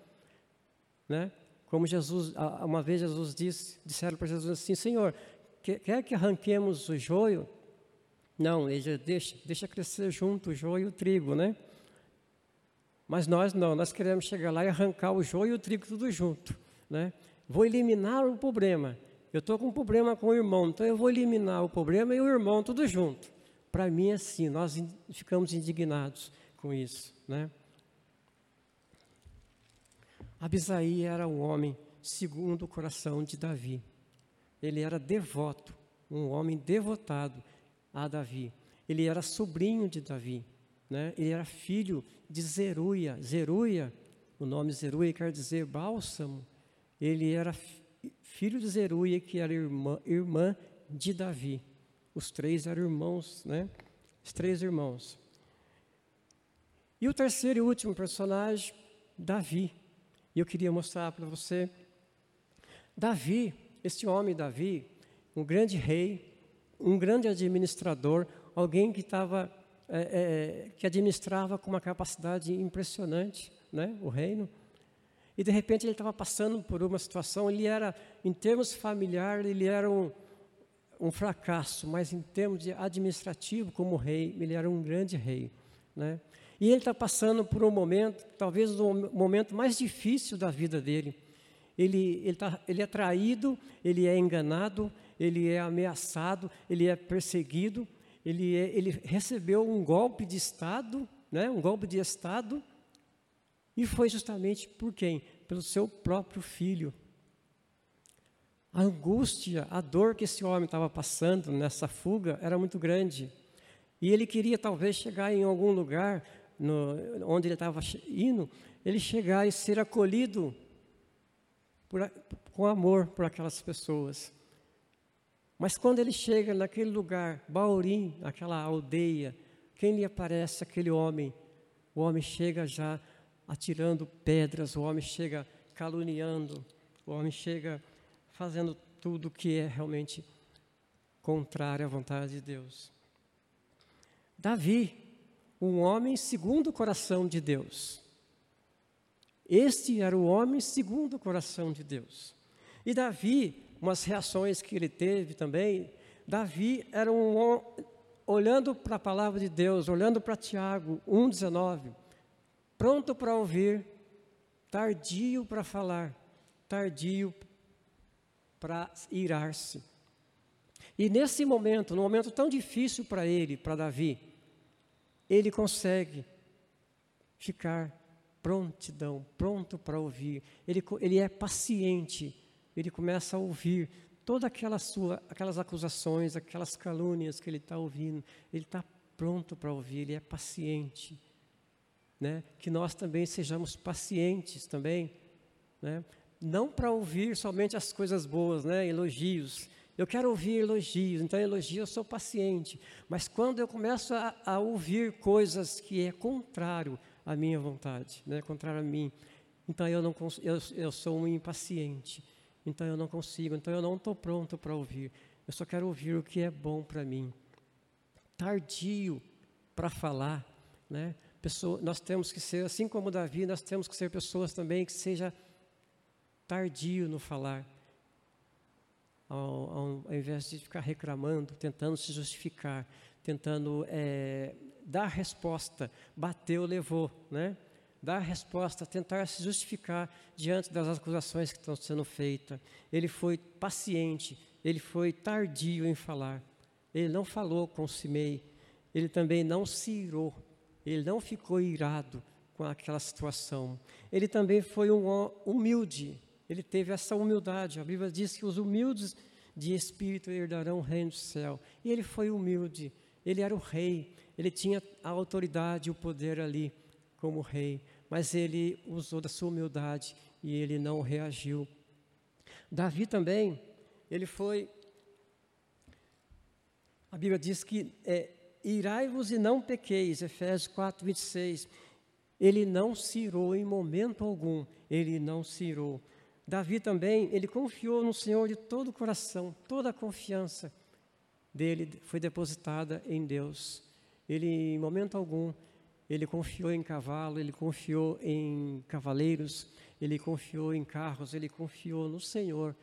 Né? Como Jesus, uma vez Jesus disse, disseram para Jesus assim: Senhor, quer que arranquemos o joio? Não, ele deixa, deixa crescer junto o joio e o trigo, né? Mas nós não, nós queremos chegar lá e arrancar o joio e o trigo tudo junto, né? Vou eliminar o problema. Eu estou com um problema com o irmão, então eu vou eliminar o problema e o irmão tudo junto. Para mim é assim, nós ficamos indignados com isso, né? Abisaí era um homem segundo o coração de Davi ele era devoto, um homem devotado a Davi. Ele era sobrinho de Davi, né? ele era filho de Zeruia. Zeruia, o nome Zeruia quer dizer bálsamo. Ele era filho de Zeruia, que era irmã, irmã de Davi. Os três eram irmãos, né? Os três irmãos. E o terceiro e último personagem, Davi. E eu queria mostrar para você. Davi, este homem, Davi, um grande rei, um grande administrador, alguém que estava, é, é, que administrava com uma capacidade impressionante, né, o reino. E de repente ele estava passando por uma situação. Ele era, em termos familiares, ele era um, um fracasso, mas em termos de administrativo, como rei, ele era um grande rei, né? E ele está passando por um momento, talvez o momento mais difícil da vida dele ele, ele, tá, ele é traído, ele é enganado, ele é ameaçado, ele é perseguido, ele, é, ele recebeu um golpe de Estado, né, um golpe de Estado, e foi justamente por quem? Pelo seu próprio filho. A angústia, a dor que esse homem estava passando nessa fuga era muito grande. E ele queria talvez chegar em algum lugar no, onde ele estava indo, ele chegar e ser acolhido por, com amor por aquelas pessoas. Mas quando ele chega naquele lugar, Baurim, aquela aldeia, quem lhe aparece? Aquele homem. O homem chega já atirando pedras, o homem chega caluniando, o homem chega fazendo tudo que é realmente contrário à vontade de Deus. Davi, um homem segundo o coração de Deus. Este era o homem segundo o coração de Deus. E Davi, umas reações que ele teve também, Davi era um olhando para a palavra de Deus, olhando para Tiago 1,19, pronto para ouvir, tardio para falar, tardio para irar-se. E nesse momento, num momento tão difícil para ele, para Davi, ele consegue ficar prontidão, pronto para ouvir. Ele, ele é paciente, ele começa a ouvir todas aquelas, sua, aquelas acusações, aquelas calúnias que ele está ouvindo. Ele está pronto para ouvir, ele é paciente. Né? Que nós também sejamos pacientes também, né? não para ouvir somente as coisas boas, né? elogios, eu quero ouvir elogios, então elogio eu sou paciente. Mas quando eu começo a, a ouvir coisas que é contrário à minha vontade, né, contrário a mim, então eu não eu, eu sou um impaciente. Então eu não consigo, então eu não estou pronto para ouvir. Eu só quero ouvir o que é bom para mim. Tardio para falar, né? Pessoa, nós temos que ser, assim como Davi, nós temos que ser pessoas também que seja tardio no falar ao, ao, ao invés de ficar reclamando, tentando se justificar, tentando é, dar resposta, bateu, levou, né? Dar resposta, tentar se justificar diante das acusações que estão sendo feitas. Ele foi paciente, ele foi tardio em falar. Ele não falou com Simei, ele também não se irou, ele não ficou irado com aquela situação. Ele também foi um humilde, ele teve essa humildade. A Bíblia diz que os humildes de espírito herdarão o reino do céu. E ele foi humilde, ele era o rei, ele tinha a autoridade e o poder ali como rei, mas ele usou da sua humildade e ele não reagiu. Davi também, ele foi. A Bíblia diz que é, irai-vos e não pequeis, Efésios 4, 26. Ele não se irou em momento algum, ele não se irou. Davi também, ele confiou no Senhor de todo o coração, toda a confiança dele foi depositada em Deus. Ele, em momento algum, ele confiou em cavalo, ele confiou em cavaleiros, ele confiou em carros, ele confiou no Senhor,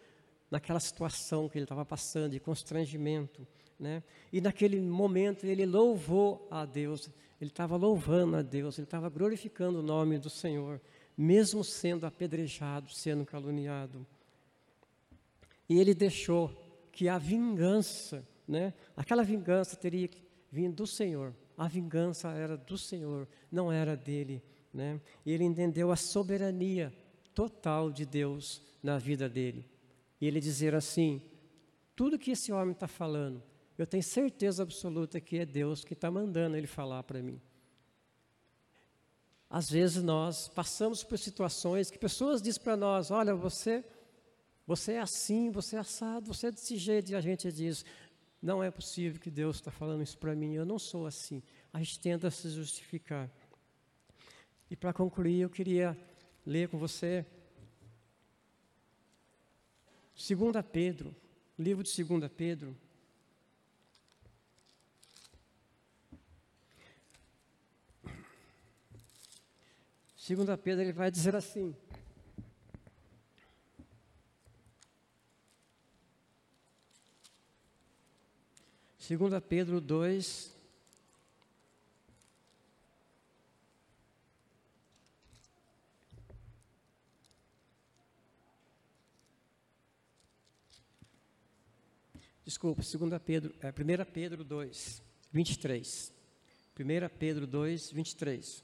naquela situação que ele estava passando de constrangimento. Né? E naquele momento ele louvou a Deus, ele estava louvando a Deus, ele estava glorificando o nome do Senhor mesmo sendo apedrejado, sendo caluniado. E ele deixou que a vingança, né, aquela vingança teria vindo do Senhor. A vingança era do Senhor, não era dele. Né? E ele entendeu a soberania total de Deus na vida dele. E ele dizer assim: tudo que esse homem está falando, eu tenho certeza absoluta que é Deus que está mandando ele falar para mim. Às vezes nós passamos por situações que pessoas dizem para nós: olha, você, você é assim, você é assado, você é desse jeito, e a gente diz: não é possível que Deus está falando isso para mim, eu não sou assim. A gente tenta se justificar. E para concluir, eu queria ler com você 2 Pedro, livro de 2 Pedro, 2 Pedro ele vai dizer assim: Segunda Pedro 2, Desculpa, 2 Pedro, é 1 Pedro 2, 23. 1 Pedro 2, 23.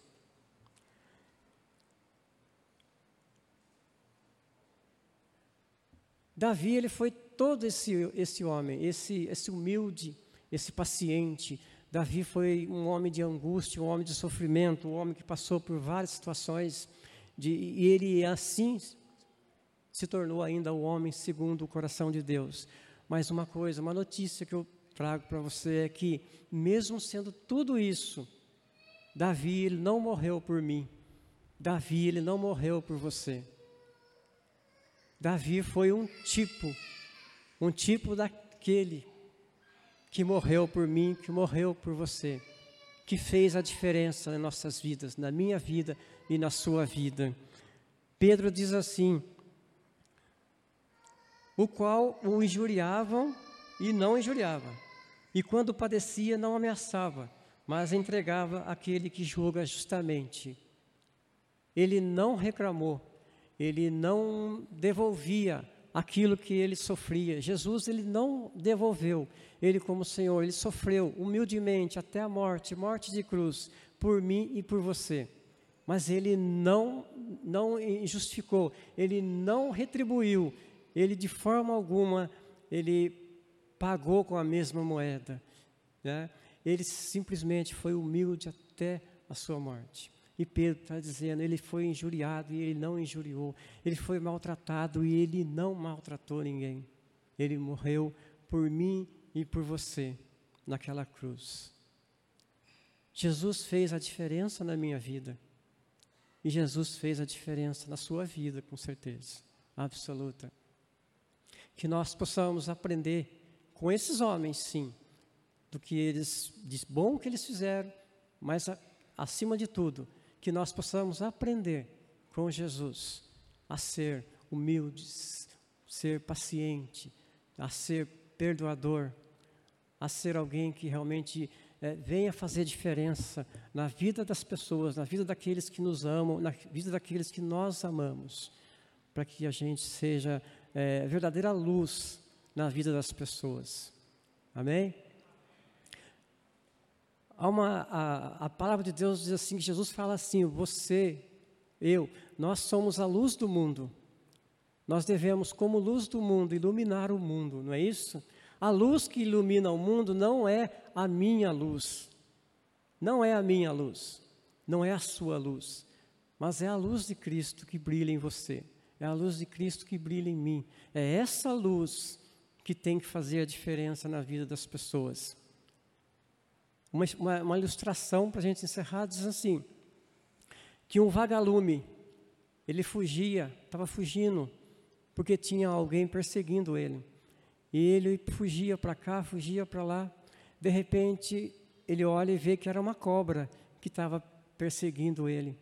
Davi, ele foi todo esse, esse homem, esse, esse humilde, esse paciente. Davi foi um homem de angústia, um homem de sofrimento, um homem que passou por várias situações, de, e ele assim se tornou ainda o homem segundo o coração de Deus. Mas uma coisa, uma notícia que eu trago para você é que, mesmo sendo tudo isso, Davi ele não morreu por mim. Davi ele não morreu por você. Davi foi um tipo, um tipo daquele que morreu por mim, que morreu por você, que fez a diferença em nossas vidas, na minha vida e na sua vida. Pedro diz assim: o qual o injuriavam e não injuriava, e quando padecia não ameaçava, mas entregava aquele que julga justamente. Ele não reclamou, ele não devolvia aquilo que ele sofria. Jesus ele não devolveu, ele como Senhor, ele sofreu humildemente até a morte, morte de cruz, por mim e por você. Mas ele não não justificou, ele não retribuiu, ele de forma alguma ele pagou com a mesma moeda, né? Ele simplesmente foi humilde até a sua morte. E Pedro está dizendo, ele foi injuriado e ele não injuriou. Ele foi maltratado e ele não maltratou ninguém. Ele morreu por mim e por você naquela cruz. Jesus fez a diferença na minha vida. E Jesus fez a diferença na sua vida, com certeza, absoluta. Que nós possamos aprender com esses homens, sim, do que eles, de bom que eles fizeram, mas acima de tudo, que nós possamos aprender com Jesus a ser humildes, ser paciente, a ser perdoador, a ser alguém que realmente é, venha fazer diferença na vida das pessoas, na vida daqueles que nos amam, na vida daqueles que nós amamos, para que a gente seja é, verdadeira luz na vida das pessoas. Amém? Uma, a, a palavra de Deus diz assim, que Jesus fala assim, você, eu, nós somos a luz do mundo. Nós devemos, como luz do mundo, iluminar o mundo, não é isso? A luz que ilumina o mundo não é a minha luz, não é a minha luz, não é a sua luz, mas é a luz de Cristo que brilha em você, é a luz de Cristo que brilha em mim. É essa luz que tem que fazer a diferença na vida das pessoas. Uma, uma, uma ilustração para a gente encerrar diz assim: que um vagalume, ele fugia, estava fugindo, porque tinha alguém perseguindo ele. E ele fugia para cá, fugia para lá. De repente, ele olha e vê que era uma cobra que estava perseguindo ele.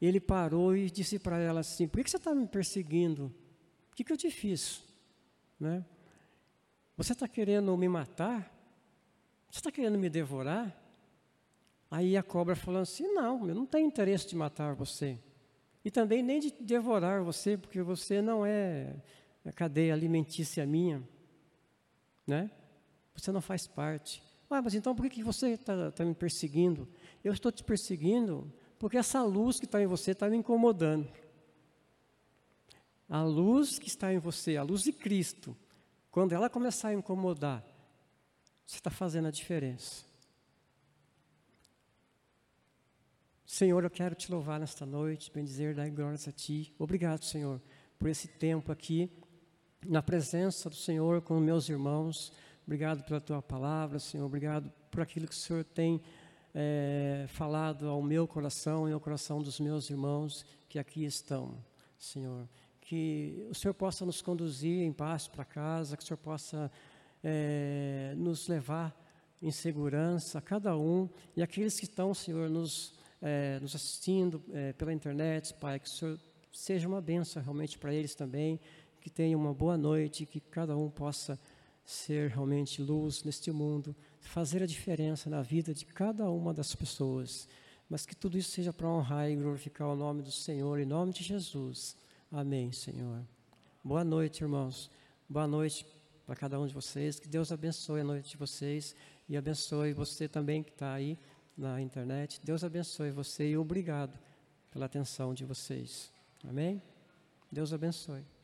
Ele parou e disse para ela assim: Por que você está me perseguindo? O que, que eu te fiz? Né? Você está querendo me matar? Você está querendo me devorar? Aí a cobra falou assim: Não, eu não tenho interesse de matar você. E também nem de devorar você, porque você não é a cadeia alimentícia minha. Né? Você não faz parte. Ah, mas então por que, que você está tá me perseguindo? Eu estou te perseguindo porque essa luz que está em você está me incomodando. A luz que está em você, a luz de Cristo, quando ela começar a incomodar, você está fazendo a diferença. Senhor, eu quero te louvar nesta noite, bendizer, dar glórias a Ti. Obrigado, Senhor, por esse tempo aqui, na presença do Senhor com meus irmãos. Obrigado pela Tua palavra, Senhor. Obrigado por aquilo que o Senhor tem é, falado ao meu coração e ao coração dos meus irmãos que aqui estão, Senhor. Que o Senhor possa nos conduzir em paz para casa, que o Senhor possa é, nos levar em segurança, cada um, e aqueles que estão, Senhor, nos, é, nos assistindo é, pela internet, Pai, que o Senhor seja uma benção realmente para eles também, que tenham uma boa noite, que cada um possa ser realmente luz neste mundo, fazer a diferença na vida de cada uma das pessoas, mas que tudo isso seja para honrar e glorificar o nome do Senhor, em nome de Jesus. Amém, Senhor. Boa noite, irmãos. Boa noite para cada um de vocês. Que Deus abençoe a noite de vocês e abençoe você também que está aí na internet. Deus abençoe você e obrigado pela atenção de vocês. Amém? Deus abençoe.